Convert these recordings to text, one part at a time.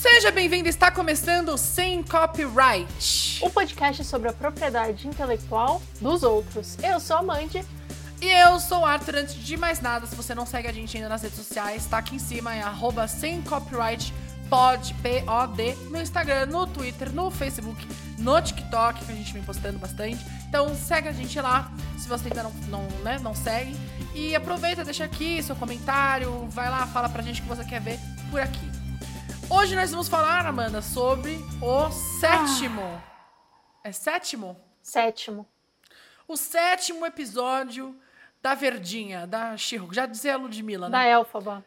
Seja bem-vindo, está começando Sem Copyright. O podcast sobre a propriedade intelectual dos outros. Eu sou a Mandy. E eu sou o Arthur. Antes de mais nada, se você não segue a gente ainda nas redes sociais, tá aqui em cima, é arroba sem copyright pod, P-O-D, no Instagram, no Twitter, no Facebook, no TikTok, que a gente vem postando bastante. Então segue a gente lá, se você ainda não, não, né, não segue. E aproveita, deixa aqui seu comentário, vai lá, fala pra gente o que você quer ver por aqui. Hoje nós vamos falar, Amanda, sobre o sétimo. Ah. É sétimo? Sétimo. O sétimo episódio da Verdinha, da Shiro. Já dizia a Ludmilla, né? Da Elfaba.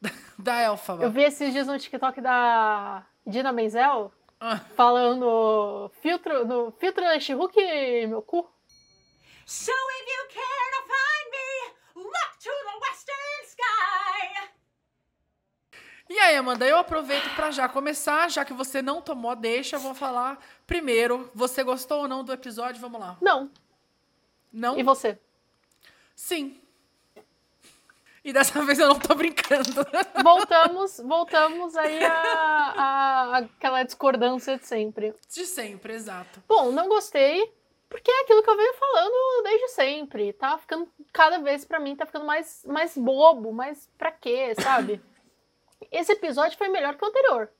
da Elfaba. Eu vi esses dias no TikTok da Dina Menzel ah. falando filtro, no filtro da Shihuk, meu cu. So if you care E aí, Amanda, eu aproveito para já começar, já que você não tomou a deixa, eu vou falar primeiro. Você gostou ou não do episódio? Vamos lá. Não. Não? E você? Sim. E dessa vez eu não tô brincando. Voltamos, voltamos aí a, a, aquela discordância de sempre. De sempre, exato. Bom, não gostei, porque é aquilo que eu venho falando desde sempre. Tá ficando, cada vez para mim, tá ficando mais, mais bobo, mais pra quê, sabe? Esse episódio foi melhor que o anterior.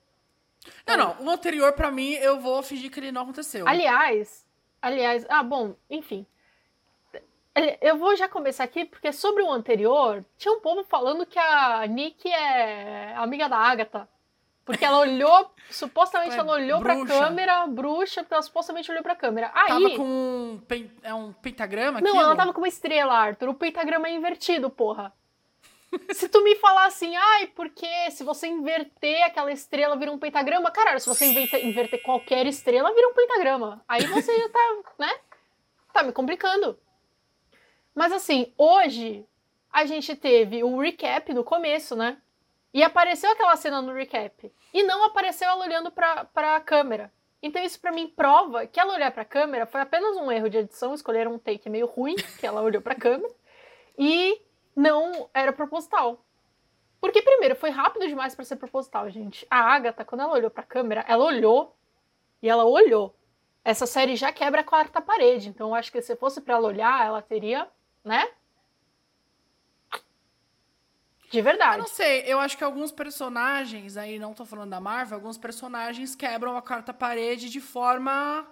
Não, não. O anterior, para mim, eu vou fingir que ele não aconteceu. Aliás, aliás, ah, bom, enfim. Eu vou já começar aqui, porque sobre o anterior, tinha um povo falando que a Nick é amiga da Agatha. Porque ela olhou, supostamente ela olhou bruxa. pra câmera, bruxa, porque ela supostamente olhou pra câmera. Aí, tava com um, é um pentagrama Não, ela tava com uma estrela, Arthur. O pentagrama é invertido, porra. se tu me falar assim, ai, porque se você inverter aquela estrela vira um pentagrama, caralho, se você inverter, qualquer estrela vira um pentagrama. Aí você já tá, né? Tá me complicando. Mas assim, hoje a gente teve o recap no começo, né? E apareceu aquela cena no recap. E não apareceu ela olhando pra, pra câmera. Então isso para mim prova que ela olhar pra câmera foi apenas um erro de edição, escolheram um take meio ruim, que ela olhou pra câmera. E não era proposital. Porque, primeiro, foi rápido demais para ser proposital, gente. A Agatha, quando ela olhou pra câmera, ela olhou e ela olhou. Essa série já quebra a quarta parede. Então, acho que se fosse para ela olhar, ela teria, né? De verdade. Eu não sei, eu acho que alguns personagens, aí não tô falando da Marvel, alguns personagens quebram a quarta parede de forma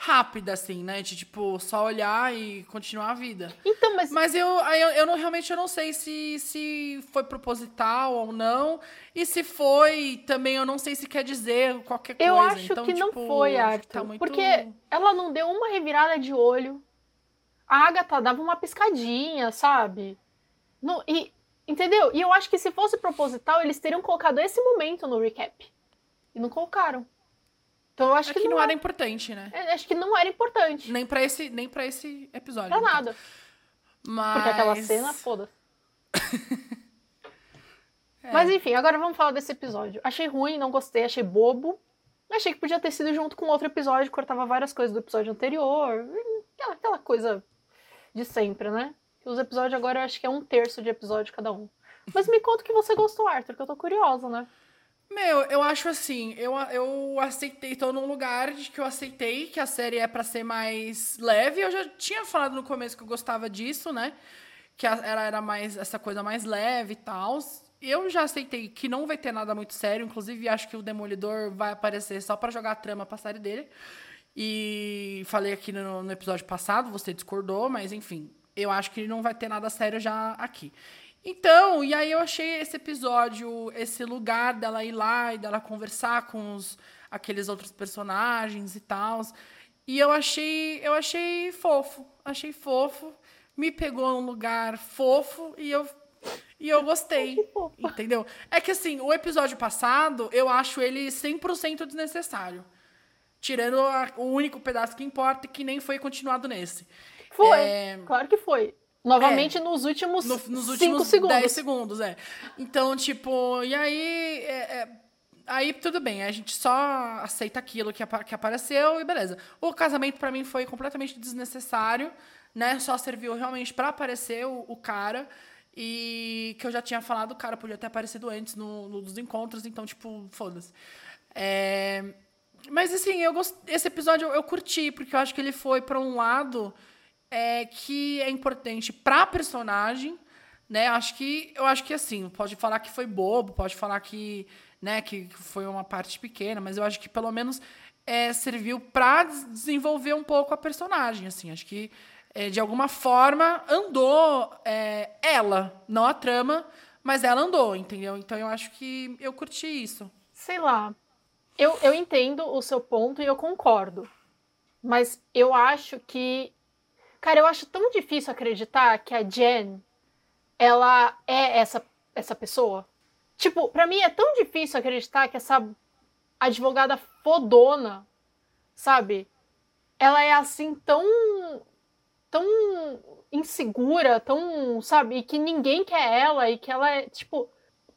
rápida, assim, né? De, tipo, só olhar e continuar a vida. Então, mas... Mas eu, eu, eu não, realmente eu não sei se, se foi proposital ou não. E se foi, também eu não sei se quer dizer qualquer coisa. Eu acho então, que tipo, não foi, Arthur. Tá muito... Porque ela não deu uma revirada de olho. A Agatha dava uma piscadinha, sabe? No, e, entendeu? E eu acho que se fosse proposital, eles teriam colocado esse momento no recap. E não colocaram. Então eu acho é que, que, não, não era importante, né? É, acho que não era importante. Nem para esse, nem para esse episódio. Pra nada. Mas... Porque aquela cena, foda-se. é. Mas enfim, agora vamos falar desse episódio. Achei ruim, não gostei, achei bobo. Achei que podia ter sido junto com outro episódio, cortava várias coisas do episódio anterior. Aquela, aquela coisa de sempre, né? Os episódios agora eu acho que é um terço de episódio cada um. Mas me conta o que você gostou, Arthur, que eu tô curiosa, né? Meu, eu acho assim, eu, eu aceitei, tô num lugar de que eu aceitei que a série é para ser mais leve. Eu já tinha falado no começo que eu gostava disso, né? Que ela era mais essa coisa mais leve e tal. Eu já aceitei que não vai ter nada muito sério, inclusive acho que o Demolidor vai aparecer só para jogar a trama pra série dele. E falei aqui no, no episódio passado, você discordou, mas enfim, eu acho que não vai ter nada sério já aqui. Então, e aí eu achei esse episódio, esse lugar dela ir lá e dela conversar com os, aqueles outros personagens e tal. E eu achei, eu achei fofo, achei fofo, me pegou num lugar fofo e eu e eu gostei, entendeu? É que assim, o episódio passado, eu acho ele 100% desnecessário. Tirando a, o único pedaço que importa, que nem foi continuado nesse. Foi, é... claro que foi. Novamente é, nos últimos no, nos últimos segundos. 10 segundos, é. Então, tipo, e aí. É, é, aí tudo bem, a gente só aceita aquilo que, que apareceu e beleza. O casamento para mim foi completamente desnecessário, né? Só serviu realmente para aparecer o, o cara. E que eu já tinha falado, o cara podia ter aparecido antes no, no dos encontros, então, tipo, foda-se. É, mas assim, eu gost... esse episódio eu, eu, curti, porque eu acho que ele foi para um lado é, que é importante pra personagem, né? Acho que eu acho que assim, pode falar que foi bobo, pode falar que, né, que foi uma parte pequena, mas eu acho que pelo menos é, serviu para desenvolver um pouco a personagem, assim. Acho que é, de alguma forma, andou é, ela, não a trama, mas ela andou, entendeu? Então eu acho que eu curti isso. Sei lá. Eu, eu entendo o seu ponto e eu concordo. Mas eu acho que. Cara, eu acho tão difícil acreditar que a Jen ela é essa, essa pessoa. Tipo, pra mim é tão difícil acreditar que essa advogada fodona, sabe? Ela é assim tão tão insegura, tão, sabe, e que ninguém quer ela e que ela é, tipo,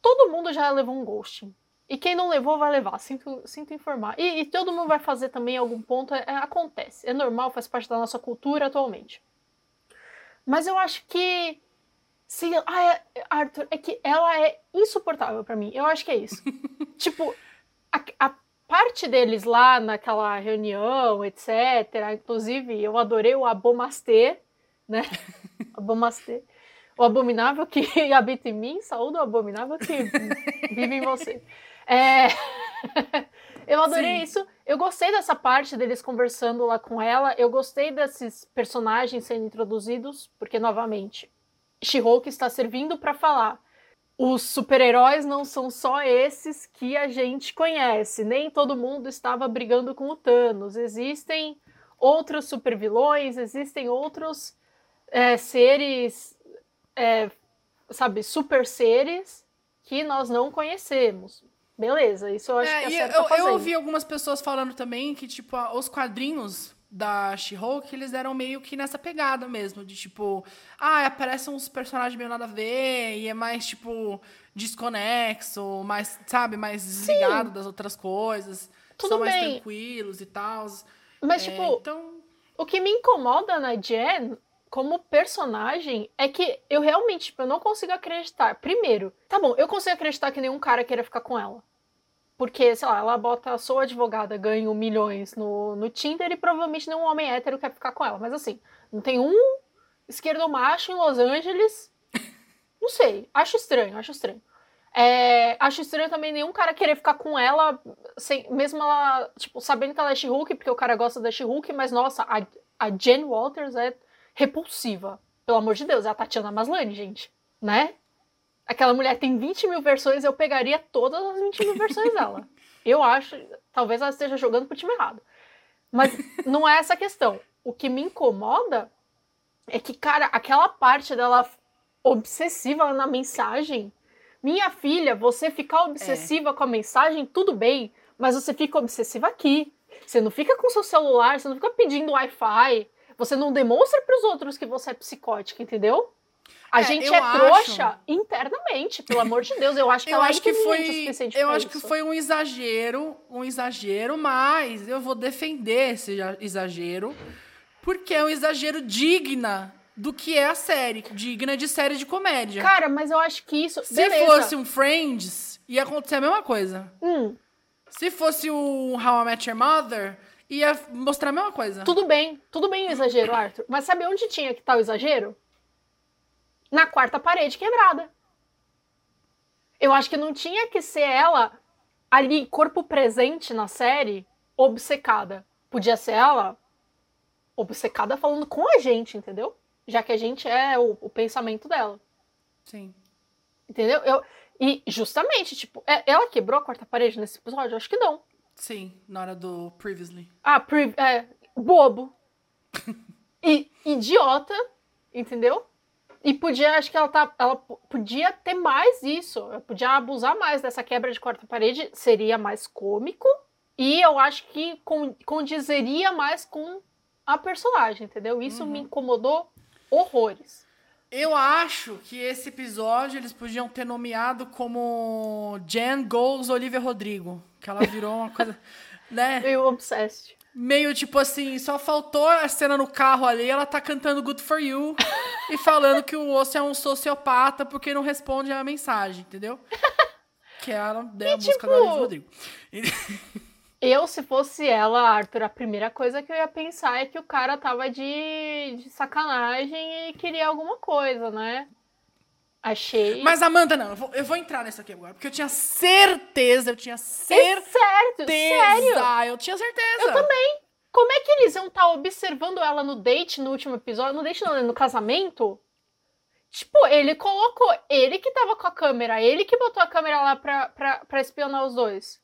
todo mundo já levou um ghosting. E quem não levou vai levar, sinto, sinto informar. E, e todo mundo vai fazer também em algum ponto, é, acontece. É normal, faz parte da nossa cultura atualmente. Mas eu acho que. Se, ah, é, Arthur, é que ela é insuportável para mim. Eu acho que é isso. tipo, a, a parte deles lá naquela reunião, etc. Inclusive, eu adorei o Abomastê, né? Abomastê. O abominável que habita em mim, saúde o abominável que vive em você. É... eu adorei Sim. isso. Eu gostei dessa parte deles conversando lá com ela. Eu gostei desses personagens sendo introduzidos, porque, novamente, She-Hulk está servindo para falar os super-heróis não são só esses que a gente conhece. Nem todo mundo estava brigando com o Thanos. Existem outros super-vilões, existem outros é, seres, é, sabe, super-seres que nós não conhecemos. Beleza, isso eu acho é, que é eu, eu ouvi algumas pessoas falando também que, tipo, os quadrinhos da She-Hulk, eles eram meio que nessa pegada mesmo, de tipo, ah, aparecem uns personagens meio nada a ver, e é mais, tipo, desconexo, mais, sabe, mais desligado Sim. das outras coisas. Tudo são mais bem. tranquilos e tal. Mas, é, tipo, então... o que me incomoda na Jen, como personagem, é que eu realmente, tipo, eu não consigo acreditar. Primeiro, tá bom, eu consigo acreditar que nenhum cara queira ficar com ela. Porque, sei lá, ela bota, sou advogada, ganho milhões no, no Tinder e provavelmente nenhum homem hétero quer ficar com ela. Mas assim, não tem um esquerdo macho em Los Angeles. Não sei, acho estranho, acho estranho. É, acho estranho também nenhum cara querer ficar com ela, sem, mesmo ela, tipo, sabendo que ela é She-Hulk, porque o cara gosta da She-Hulk, mas nossa, a, a Jen Walters é repulsiva. Pelo amor de Deus, é a Tatiana Maslany, gente. Né? Aquela mulher tem 20 mil versões, eu pegaria todas as 20 mil versões dela. Eu acho, talvez ela esteja jogando pro time errado. Mas não é essa a questão. O que me incomoda é que, cara, aquela parte dela obsessiva na mensagem. Minha filha, você ficar obsessiva é. com a mensagem, tudo bem, mas você fica obsessiva aqui. Você não fica com seu celular, você não fica pedindo Wi-Fi, você não demonstra para os outros que você é psicótica, entendeu? A é, gente é acho... trouxa internamente, pelo amor de Deus. Eu acho que eu ela acho é que foi, Eu acho isso. que foi um exagero, um exagero, mas eu vou defender esse exagero, porque é um exagero digna do que é a série, digna de série de comédia. Cara, mas eu acho que isso. Se Beleza. fosse um Friends, ia acontecer a mesma coisa. Hum. Se fosse o How I Met Your Mother, ia mostrar a mesma coisa. Tudo bem, tudo bem o exagero, Arthur. Mas sabe onde tinha que estar tá o exagero? Na quarta parede quebrada. Eu acho que não tinha que ser ela ali, corpo presente na série, obcecada. Podia ser ela obcecada falando com a gente, entendeu? Já que a gente é o, o pensamento dela. Sim. Entendeu? Eu, e justamente, tipo, é, ela quebrou a quarta parede nesse episódio? Eu acho que não. Sim, na hora do Previously. Ah, pre é, bobo. e idiota, entendeu? E podia, acho que ela, tá, ela podia ter mais isso. Podia abusar mais dessa quebra de quarta parede. Seria mais cômico. E eu acho que condizeria mais com a personagem, entendeu? Isso uhum. me incomodou horrores. Eu acho que esse episódio eles podiam ter nomeado como Jen Goes Olivia Rodrigo. Que ela virou uma coisa. né? Meio obsessed. Meio tipo assim, só faltou a cena no carro ali, ela tá cantando Good For You e falando que o osso é um sociopata porque não responde a mensagem, entendeu? Que ela é a música tipo, do Olivia Rodrigo. Eu, se fosse ela, Arthur, a primeira coisa que eu ia pensar é que o cara tava de, de sacanagem e queria alguma coisa, né? Achei. Mas, Amanda, não, eu vou, eu vou entrar nisso aqui agora, porque eu tinha certeza, eu tinha É certeza. certo, sério. Eu tinha certeza. Eu também. Como é que eles iam estar observando ela no date no último episódio? No date não, né? no casamento? Tipo, ele colocou, ele que tava com a câmera, ele que botou a câmera lá pra, pra, pra espionar os dois.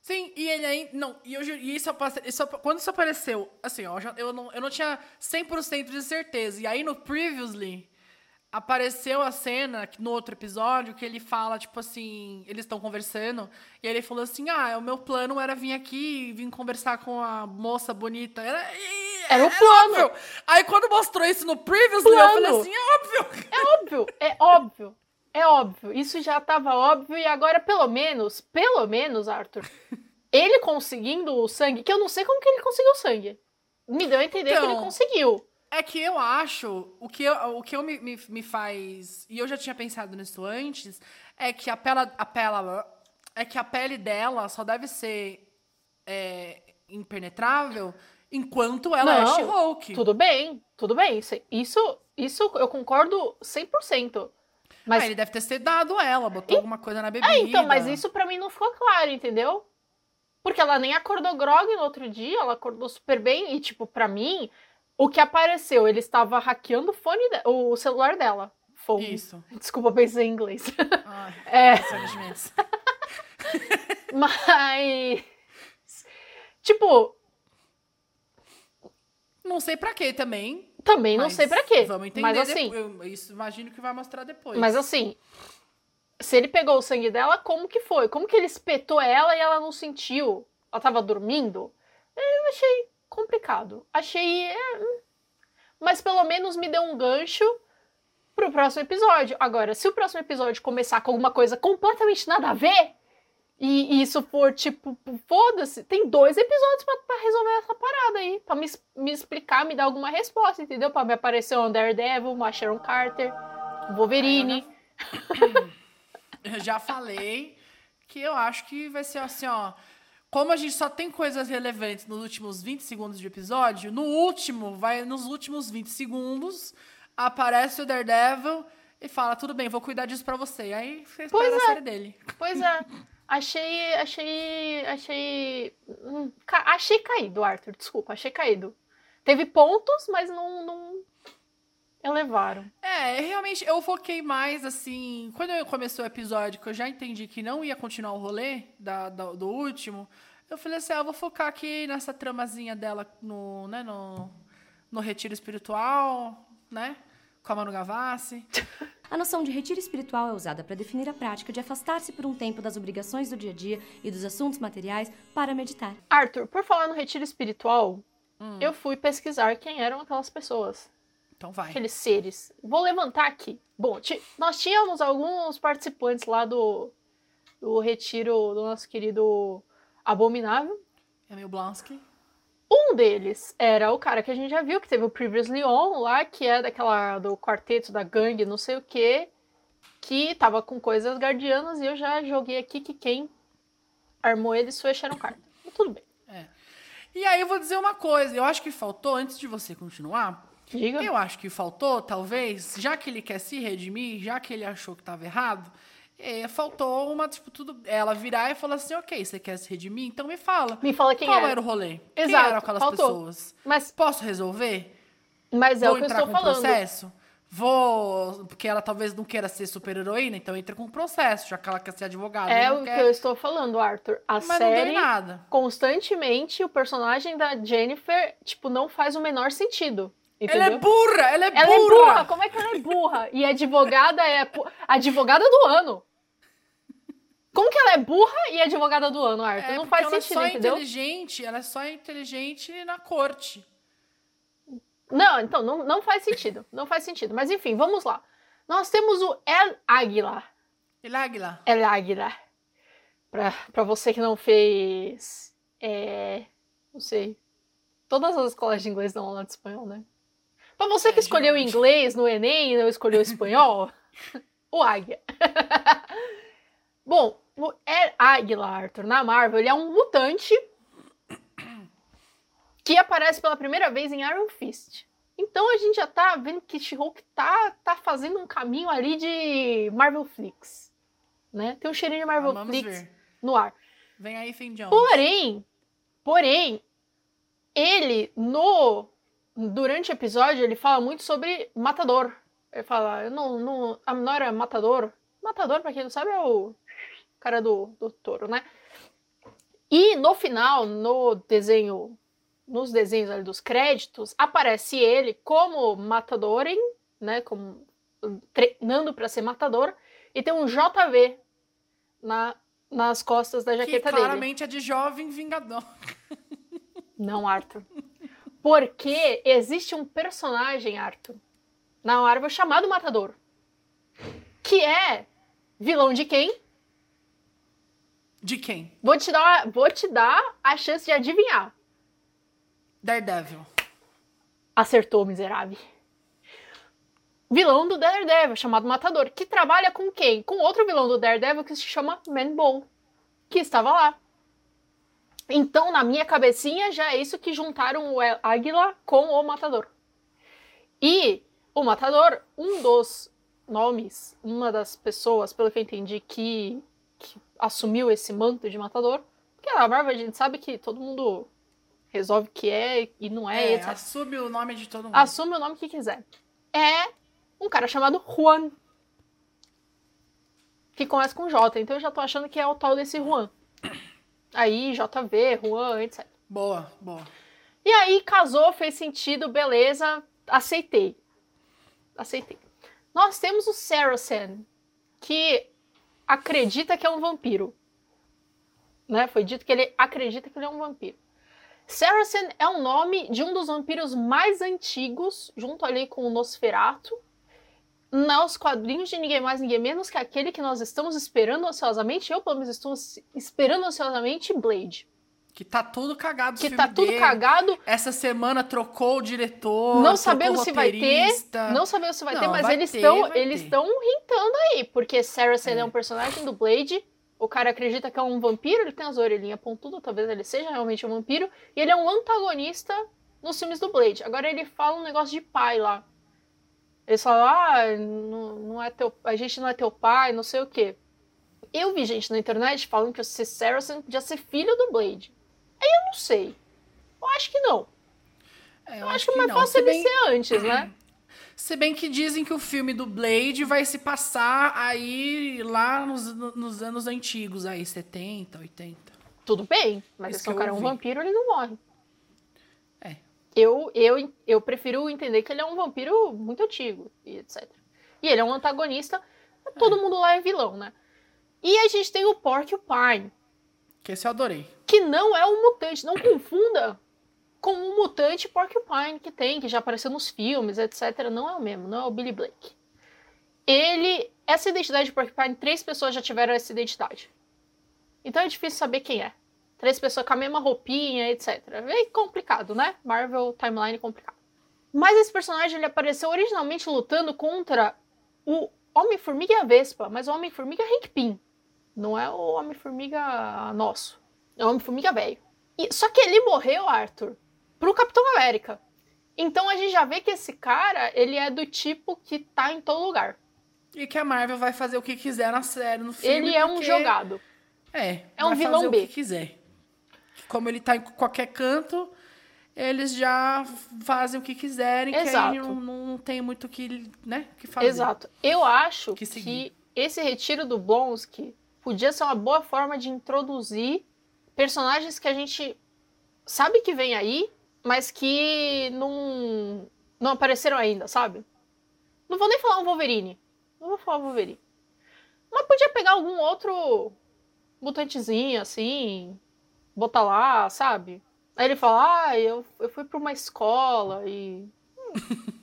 Sim, e ele aí. Não, e, eu, e isso, isso quando isso apareceu, assim, ó, eu, não, eu não tinha 100% de certeza. E aí no Previously, apareceu a cena que- no outro episódio que ele fala, tipo assim, eles estão conversando, e ele falou assim: ah, o meu plano era vir aqui e vir conversar com a moça bonita. Era, Era o plano. óbvio. Aí quando mostrou isso no Previously, eu falei Plano. assim: é óbvio. É óbvio, é óbvio, é óbvio. Isso já tava óbvio e agora, pelo menos, pelo menos, Arthur, ele conseguindo o sangue, que eu não sei como que ele conseguiu o sangue. Me deu a entender que ele Então, conseguiu. É que eu acho, o que, eu, o que eu me, me, me faz, e eu já tinha pensado nisso antes, é que a pele, a pele, é que a pele dela só deve ser é, impenetrável enquanto ela é Não, She-Hulk. Tudo bem, tudo bem. Isso, isso, eu concordo 100%. Mas Ah, ele deve ter sedado ela, botou alguma coisa na bebida. É, então, mas isso pra mim não ficou claro, entendeu? Porque ela nem acordou grog no outro dia, ela acordou super bem e, tipo, pra mim, o que apareceu, ele estava hackeando o fone, de- o celular dela. Phone. Isso. Desculpa, pensei em inglês. Ai, É, mas. Tipo, Não sei pra quê também. também não sei pra quê. Vamos entender Mas assim. Eu, isso imagino que vai mostrar depois. mas assim, se ele pegou o sangue dela, como que foi? Como que ele espetou ela e ela não sentiu? Ela tava dormindo? Eu achei complicado. Achei. é. Mas pelo menos me deu um gancho pro próximo episódio. Agora, se o próximo episódio começar com alguma coisa completamente nada a ver, e, e isso for tipo, foda-se, tem dois episódios pra, resolver essa parada aí. Pra me, me explicar, me dar alguma resposta, entendeu? Pra me aparecer um Daredevil, uma Sharon Carter, um Wolverine. Eu já falei que eu acho que vai ser assim, ó. Como a gente só tem coisas relevantes nos últimos 20 segundos de episódio, no último, vai nos últimos 20 segundos, aparece o Daredevil e fala: tudo bem, vou cuidar disso pra você. E aí você Pois espera a é. série dele. Pois é. Achei. Achei. Achei. hum, ca- achei caído, Arthur. Desculpa, achei caído. Teve pontos, mas não. não elevaram. É, realmente eu foquei mais assim. Quando eu começou o episódio, que eu já entendi que não ia continuar o rolê da, da- do último, eu falei assim: ah, eu vou focar aqui nessa tramazinha dela no, né, no, no retiro espiritual, né? Com a Manu Gavassi. A noção de retiro espiritual é usada para definir a prática de afastar-se por um tempo das obrigações do dia a dia e dos assuntos materiais para meditar. Arthur, por falar no retiro espiritual, eu fui pesquisar quem eram aquelas pessoas. Então vai. Aqueles seres. Vou levantar aqui. Bom, nós tínhamos alguns participantes lá do, do retiro do nosso querido Abominável. Emil Blonsky. Um deles era o cara que a gente já viu, que teve o Previously On lá, que é daquela do quarteto da gangue, não sei o quê, que tava com coisas guardianas e eu já joguei aqui que quem armou ele foi Sharon Carter. Mas tudo bem. E aí eu vou dizer uma coisa, eu acho que faltou, antes de você continuar, Diga. Eu acho que faltou, talvez, já que ele quer se redimir, já que ele achou que estava errado, é, faltou uma, tipo, tudo. Ela virar e falar assim: ok, você quer se redimir? Então me fala. Me fala quem Qual era. era o rolê? Quem Exato, eram aquelas faltou. pessoas? Mas, Posso resolver? mas é Vou o que eu entrar estou com falando. processo? Vou. Porque ela talvez não queira ser super-heroína, então entra com processo, já que ela quer ser advogada. É o que quer, eu estou falando, Arthur. A Mas série, constantemente, o personagem da Jennifer, tipo, não faz o menor sentido. Entendeu? Ela é burra! Ela é Ela é burra! burra! Como é que ela é burra? E advogada é advogada do ano. Como que ela é burra e advogada do ano, Arthur? É, não faz ela sentido, é só entendeu? inteligente, ela é só inteligente na corte. Não, então, não, não faz sentido. Não faz sentido. Mas enfim, vamos lá. Nós temos o El Águila. El Águila. El Águila. Pra, pra você que não fez. É, não sei. Todas as escolas de inglês dão aula de espanhol, né? Pra você que É, escolheu inglês no Enem e não escolheu espanhol, o Águia. Bom, o Er Águila, Arthur, na Marvel, ele é um mutante que aparece pela primeira vez em Iron Fist. Então a gente já tá vendo que She-Hulk tá, tá fazendo um caminho ali de Marvel Flix. Né? Tem um cheirinho de Marvel Vamos Flix ver. no ar. Vem aí, Finn Jones. Porém, porém, ele no durante o episódio ele fala muito sobre matador. Ele fala, eu não, não, I'm not a matador. Matador, pra quem não sabe, é o cara do, do touro, né? E no final, no desenho, nos desenhos ali dos créditos, aparece ele como matadorem, né? Como treinando pra ser matador, e tem um JV na, nas costas da que jaqueta dele. claramente é de jovem vingador. Não, Arthur. Porque existe um personagem, Arthur, na Marvel chamado Matador. Que é vilão de quem? De quem? Vou te dar, vou te dar a chance de adivinhar. Daredevil. Acertou, miserável. Vilão do Daredevil, chamado Matador, que trabalha com quem? Com outro vilão do Daredevil que se chama Man-Bull, que estava lá. Então, na minha cabecinha, já é isso que juntaram o Águila com o Matador. E o Matador, um dos nomes, uma das pessoas, pelo que eu entendi, que, que assumiu esse manto de Matador, porque na Marvel a gente sabe que todo mundo resolve que é e não é, É, etc. assume o nome de todo mundo. Assume o nome que quiser. É um cara chamado Juan. Que começa com J, então eu já tô achando que é o tal desse Juan. Aí, JV, Juan, etc. Boa, boa. E aí, casou, fez sentido, beleza, aceitei. Aceitei. Nós temos o Saracen, que acredita que é um vampiro. Né? Foi dito que ele acredita que ele é um vampiro. Saracen é o nome de um dos vampiros mais antigos, junto ali com o Nosferatu, nos quadrinhos de ninguém mais, ninguém menos que aquele que nós estamos esperando ansiosamente. Eu, pelo menos, estou esperando ansiosamente Blade. Que tá tudo cagado Que tá tudo dele. cagado, Essa semana trocou o diretor. Não sabemos se vai ter. Não sabemos se vai Não, ter, mas vai eles estão eles estão hintando aí, porque Saracen é. É. um personagem do Blade. O cara acredita que é um vampiro, ele tem as orelhinhas pontudas, talvez ele seja realmente um vampiro, e ele é um antagonista nos filmes do Blade. Agora ele fala um negócio de pai lá. Eles falam, ah, não, não é teu, a gente não é teu pai, não sei o quê. Eu vi gente na internet falando que o Saracen podia ser filho do Blade. Aí eu não sei. Eu acho que não. É, Eu, acho que mais não. fácil ele bem, ser antes, né? se bem que dizem que o filme do Blade vai se passar aí lá nos, nos anos antigos, aí 70, 80. Tudo bem, mas Isso se o que cara é eu um vampiro, ele não morre. É. Eu, eu, eu prefiro entender que ele é um vampiro muito antigo e etc. E ele é um antagonista, todo mundo lá é vilão, né? E a gente tem o Porcupine, Que esse eu adorei. que não é um mutante, não confunda com o mutante Porcupine que tem, que já apareceu nos filmes, etc. Não é o mesmo, não é o Billy Blake. Ele, essa identidade de Porcupine, três pessoas já tiveram essa identidade. Então é difícil saber quem é. Três pessoas com a mesma roupinha, etc. É complicado, né? Marvel Timeline é complicado. Mas esse personagem ele apareceu originalmente lutando contra o Homem-Formiga e a Vespa, mas o Homem-Formiga é Hank Pym. Não é o Homem-Formiga nosso. É o Homem-Formiga velho. E- Só que ele morreu, Arthur, pro Capitão América. Então a gente já vê que esse cara, ele é do tipo que tá em todo lugar. E que a Marvel vai fazer o que quiser na série, no filme. ele é um jogado. É, É um vilão B. o que quiser. Como ele tá em qualquer canto, eles já fazem o que quiserem, que Exato. aí não, não tem muito o que, né, que fazer. Exato. Eu acho Que que, esse retiro do Blonsky podia ser uma boa forma de introduzir personagens que a gente sabe que vem aí, mas que não, não apareceram ainda, sabe? Não vou nem falar um Wolverine. Não vou falar Wolverine. Mas podia pegar algum outro mutantezinho, assim, botar lá, sabe? Aí ele fala, ah, eu, eu fui pra uma escola e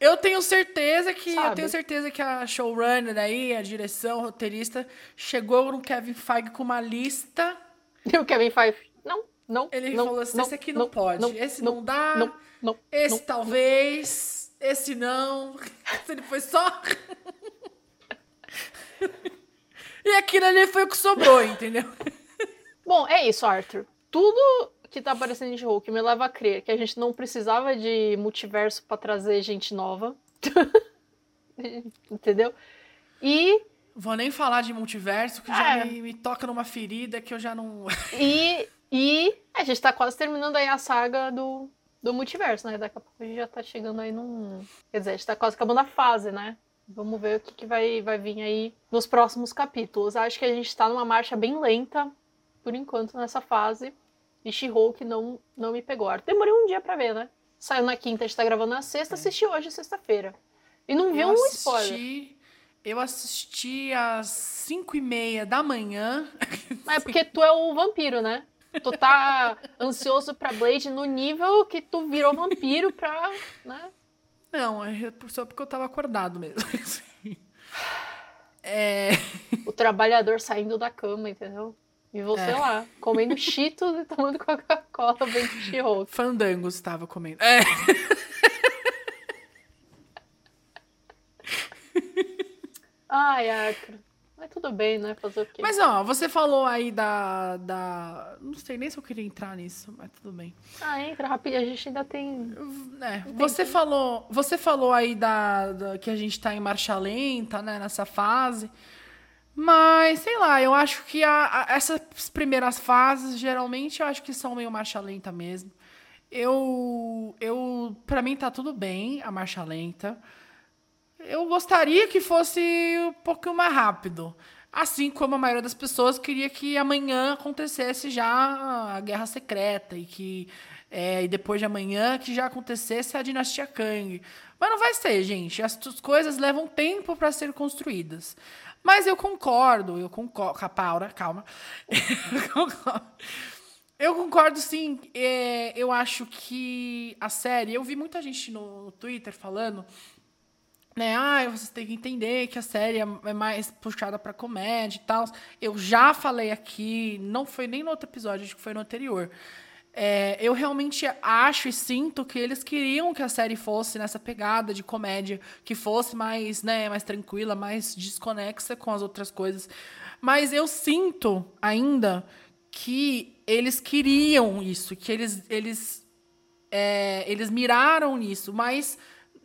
Eu tenho certeza que eu Sabe? tenho certeza que a showrunner aí, a direção, o roteirista chegou no Kevin Feige com uma lista E o Kevin Feige, não, não. Ele não, falou assim: não, esse aqui não, pode, esse não, dá, não, não, esse não. talvez, esse não. Ele foi só. e aquilo ali foi o que sobrou, entendeu? Bom, é isso, Arthur. Tudo que tá aparecendo de Hulk me leva a crer que a gente não precisava de multiverso pra trazer gente nova. Entendeu? E, Vou nem falar de multiverso, que já É. me, me toca numa ferida que eu já não. e, e a gente tá quase terminando aí a saga do, do multiverso, né? Daqui a pouco a gente já tá chegando aí num. Quer dizer, a gente tá quase acabando a fase, né? Vamos ver o que, que vai, vai vir aí nos próximos capítulos. Acho que a gente tá numa marcha bem lenta, por enquanto, nessa fase. E She-Hulk não, não me pegou. Demorei um dia pra ver, né? Saiu na quinta, a gente tá gravando na sexta, assisti hoje, sexta-feira. E não viu um spoiler. assisti. Eu assisti às 5 e meia da manhã. Mas é porque tu é o vampiro, né? Tu tá ansioso pra Blade no nível que tu virou vampiro pra. né? Não, é só porque eu tava acordado mesmo. É. O trabalhador saindo da cama, entendeu? E você É. lá, comendo cheetos e tomando Coca-Cola vendo She-Hulk. Fandangos estava comendo. É. Ai, Arthur. Mas tudo bem, né? Fazer o quê? Mas ó, você falou aí da, da. Não sei nem se eu queria entrar nisso, mas tudo bem. Ah, entra rapidinho, a gente ainda tem. É, você falou, você falou aí da, da- que a gente tá em marcha lenta, né, nessa fase. Mas, sei lá, eu acho que a- a- essas primeiras fases, geralmente, eu acho que são meio marcha lenta mesmo. Eu, eu, para mim tá tudo bem a marcha lenta. Eu gostaria que fosse um pouquinho mais rápido. Assim como a maioria das pessoas queria que amanhã acontecesse já a Guerra Secreta e que é, e depois de amanhã que já acontecesse a Dinastia Kang. Mas não vai ser, gente. As coisas levam tempo para serem construídas. Mas eu concordo, eu concordo. Paula, calma. Eu concordo. Eu concordo, sim. É, eu acho que a série. Eu vi muita gente no, no Twitter falando né? Ah, vocês têm que entender que a série é é mais puxada pra comédia e tal. Eu já falei aqui, não foi nem no outro episódio, acho que foi no anterior. É, eu realmente acho e sinto que eles queriam que a série fosse nessa pegada de comédia, que fosse mais, né, mais tranquila, mais desconexa com as outras coisas. Mas eu sinto ainda que eles queriam isso, que eles, eles é, eles miraram nisso, mas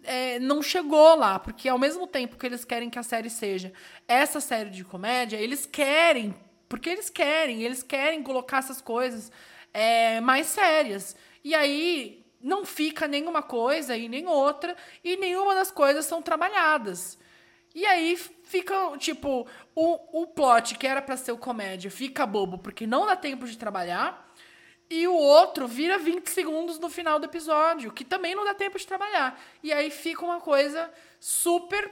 é, não chegou lá, porque ao mesmo tempo que eles querem que a série seja essa série de comédia, eles querem, porque eles querem, eles querem colocar essas coisas é, mais sérias. E aí não fica nenhuma coisa e nem outra, e nenhuma das coisas são trabalhadas. E aí fica, tipo, o, o plot que era pra ser o comédia fica bobo porque não dá tempo de trabalhar. E o outro vira 20 segundos no final do episódio, que também não dá tempo de trabalhar. E aí fica uma coisa super,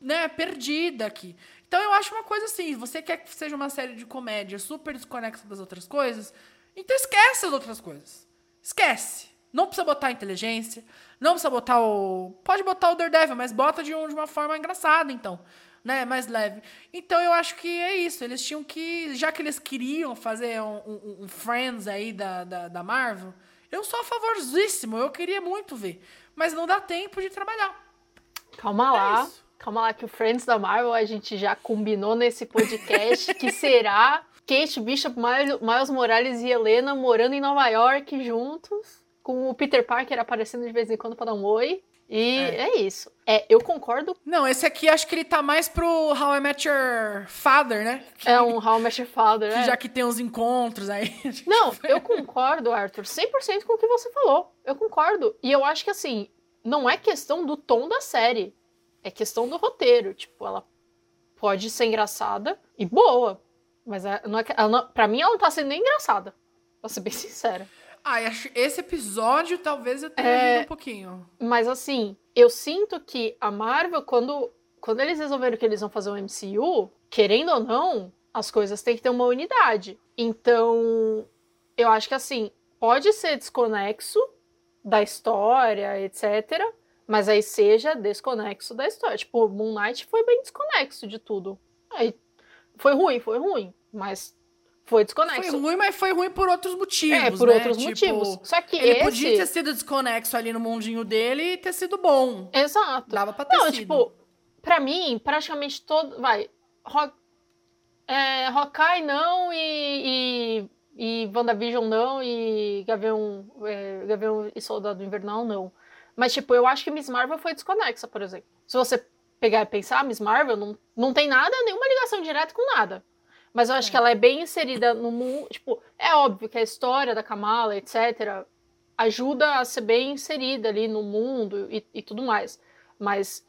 né, perdida aqui. Então eu acho uma coisa assim, você quer que seja uma série de comédia super desconexa das outras coisas, então esquece as outras coisas. Esquece. Não precisa botar inteligência, não precisa botar o... Pode botar o Daredevil, mas bota de, um- de uma forma engraçada, então. Né, mais leve. Então eu acho que é isso. Eles tinham que. Já que eles queriam fazer um, um- um Friends aí da, da, da Marvel, eu sou a favorzíssimo. Eu queria muito ver. Mas não dá tempo de trabalhar. Calma É lá. isso. Calma lá, que o Friends da Marvel a gente já combinou nesse podcast que será Kate Bishop, Miles Morales e Helena morando em Nova York juntos, com o Peter Parker aparecendo de vez em quando pra dar um oi. E É. é, isso. É, eu concordo. Não, esse aqui acho que ele tá mais pro How I Met Your Father, né? Que, É um How I Met Your Father, que é. já que tem uns encontros aí. Não, eu concordo, Arthur, 100% com o que você falou. Eu concordo. E eu acho que, assim, não é questão do tom da série. É questão do roteiro. Tipo, ela pode ser engraçada e boa. Mas é- não é, que- ela não- pra mim, ela não tá sendo nem engraçada. Pra ser bem sincera. Ah, acho- esse episódio talvez eu tenha É. um pouquinho. Mas, assim, eu sinto que a Marvel, quando, quando eles resolveram que eles vão fazer um MCU, querendo ou não, as coisas têm que ter uma unidade. Então, eu acho que, assim, pode ser desconexo da história, etc. Mas aí seja desconexo da história. Tipo, Moon Knight foi bem desconexo de tudo. Aí, foi ruim, foi ruim. Mas Foi desconexo. Foi ruim, mas foi ruim por outros motivos. É, por né? outros Tipo, motivos. Só que Ele esse... podia ter sido desconexo ali no mundinho dele e ter sido bom. Exato. Dava pra ter Não, sido. tipo, pra mim, praticamente todo. Vai. Rock, é, Hawkeye não e, e, e WandaVision não e Gavião, é, Gavião e Soldado Invernal não. Mas, tipo, eu acho que Miss Marvel foi desconexa, por exemplo. Se você pegar e pensar, Miss Marvel não, não tem nada, nenhuma ligação direta com nada. Mas eu acho É. que ela é bem inserida no mundo. Tipo, é óbvio que a história da Kamala, etc., ajuda a ser bem inserida ali no mundo e, e tudo mais. Mas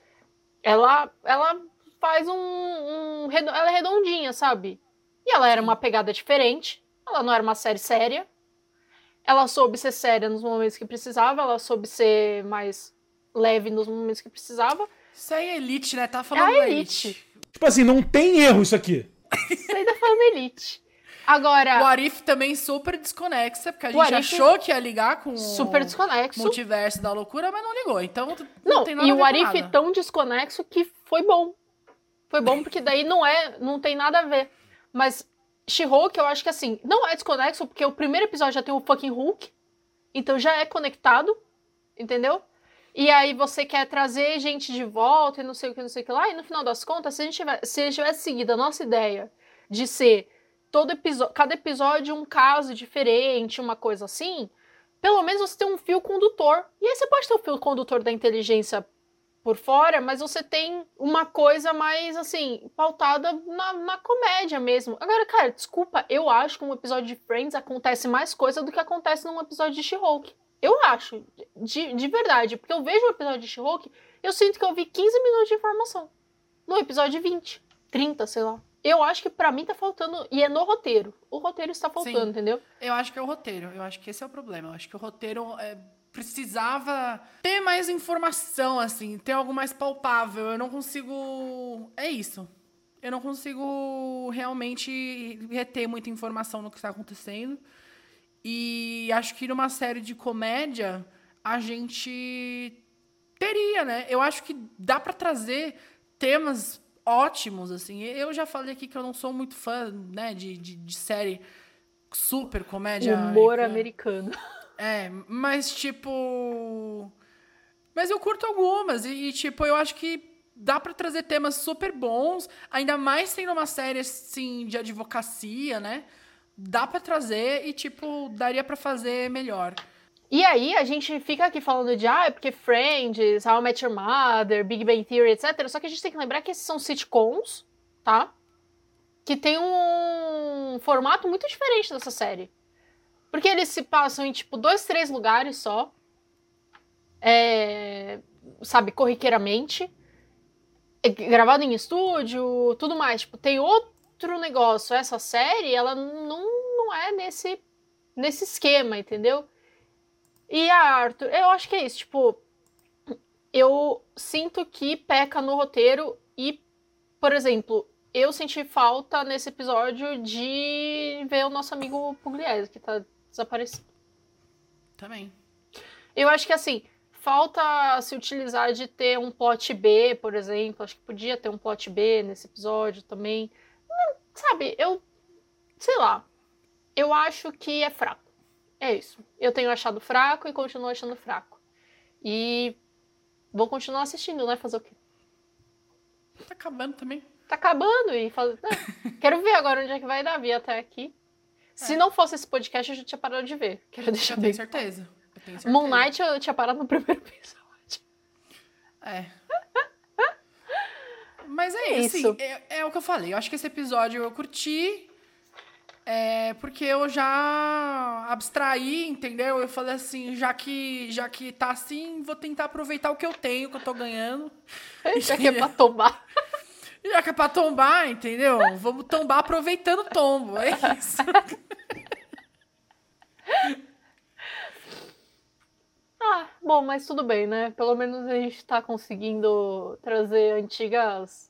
ela, ela faz um, um Ela é redondinha, sabe? E ela era uma pegada diferente. Ela não era uma série séria. Ela soube ser séria nos momentos que precisava. Ela soube ser mais leve nos momentos que precisava. Isso aí é elite, né? Tá falando É da elite. Tipo assim, não tem erro isso aqui. Isso aí da família elite. Agora, O Arif também super desconexa, porque a O gente Arif- achou que ia ligar com super o desconexo. multiverso da loucura, mas não ligou. Então Não, tem nada e a o Arif nada. tão desconexo que foi bom. Foi bom porque daí não é, não tem nada a ver. Mas She-Hulk, eu acho que assim, não é desconexo porque o primeiro episódio já tem o fucking Hulk, então já é conectado, entendeu? E aí você quer trazer gente de volta e não sei o que, não sei o que lá, e no final das contas, se a gente tiver, se a gente tivesse seguido a nossa ideia de ser todo episódio, cada episódio um caso diferente, uma coisa assim, pelo menos você tem um fio condutor. E aí você pode ter o fio condutor da inteligência por fora, mas você tem uma coisa mais, assim, pautada na, na comédia mesmo. Agora, cara, desculpa, eu acho que um episódio de Friends acontece mais coisa do que acontece num episódio de She-Hulk. Eu acho, de, de verdade. Porque eu vejo um episódio de She-Hulk, eu sinto que eu vi 15 minutos de informação. No episódio de 20, 30, sei lá. Eu acho que pra mim tá faltando, e é no roteiro. O roteiro está faltando, Sim. entendeu? Eu acho que é o roteiro. Eu acho que esse é o problema. Eu acho que o roteiro é, precisava ter mais informação, assim, ter algo mais palpável. Eu não consigo. É isso. Eu não consigo realmente reter muita informação no que está acontecendo. E acho que numa série de comédia a gente teria, né? Eu acho que dá pra trazer temas ótimos, assim. Eu já falei aqui que eu não sou muito fã, né, de, de, de série super comédia. Humor americano. É, mas tipo. Mas eu curto algumas. E, e, tipo, eu acho que dá pra trazer temas super bons. Ainda mais sendo uma série, assim, de advocacia, né? Dá pra trazer e, tipo, daria pra fazer melhor. E aí a gente fica aqui falando de, ah, é porque Friends, How I Met Your Mother, Big Bang Theory, etc. Só que a gente tem que lembrar que esses são sitcoms, tá? Que tem um formato muito diferente dessa série. Porque eles se passam em, tipo, dois, três lugares só. É, sabe, corriqueiramente. É gravado em estúdio, tudo mais. Tipo, tem outro negócio. Essa série, ela não, não é nesse, nesse esquema, entendeu? E a Arthur, eu acho que é isso, tipo, eu sinto que peca no roteiro e, por exemplo, eu senti falta nesse episódio de ver o nosso amigo Pugliese, que tá desaparecido. Também. Eu acho que assim, falta se utilizar de ter um plot B, por exemplo. Acho que podia ter um plot B nesse episódio também. Sabe, eu. Sei lá. Eu acho que é fraco. É isso. Eu tenho achado fraco e continuo achando fraco. E vou continuar assistindo, né? Fazer o quê? Tá acabando também. Tá acabando e né? Quero ver agora onde é que vai dar. Vi até aqui. Se não fosse esse podcast, eu já tinha parado de ver. Quero deixar Eu bem. tenho certeza. Eu tenho certeza. Moon Knight eu tinha parado no primeiro episódio. É. Mas é É isso. assim, é, é o que eu falei. Eu acho que esse episódio eu curti. É, porque eu já abstraí, entendeu? Eu falei assim, já que, já que tá assim, vou tentar aproveitar o que eu tenho, que eu tô ganhando. Já que é pra tomar. Já que é pra tombar, entendeu? Vamos tombar aproveitando o tombo. É isso. Ah, bom, mas tudo bem, né? Pelo menos a gente tá conseguindo trazer antigas,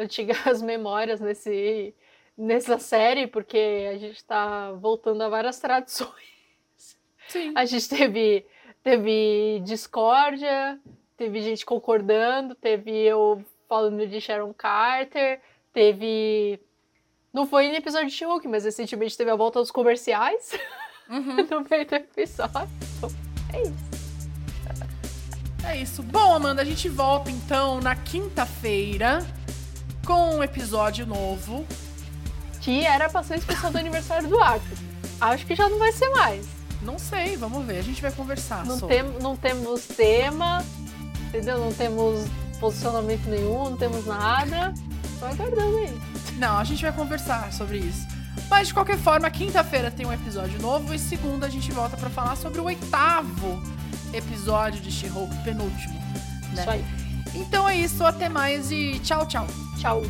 antigas memórias nesse, nessa série, porque a gente tá voltando a várias tradições. Sim. A gente teve, teve discórdia, teve gente concordando, teve eu falando de Sharon Carter, teve Não foi no episódio de She-Hulk, mas recentemente teve a volta dos comerciais Uhum. no meio do episódio. Então, é isso. É isso. Bom, Amanda, a gente volta então na quinta-feira com um episódio novo. Que era pra ser especial do aniversário do Arthur. Acho que já não vai ser mais. Não sei, vamos ver. A gente vai conversar Não, sobre. tem, não temos tema, entendeu? Não temos posicionamento nenhum, não temos nada. Tô aguardando aí. Não, a gente vai conversar sobre isso. Mas de qualquer forma, quinta-feira tem um episódio novo e segunda a gente volta pra falar sobre o oitavo episódio de She-Hulk, penúltimo. Né? Isso aí. Então é isso, até mais e tchau, tchau. Tchau.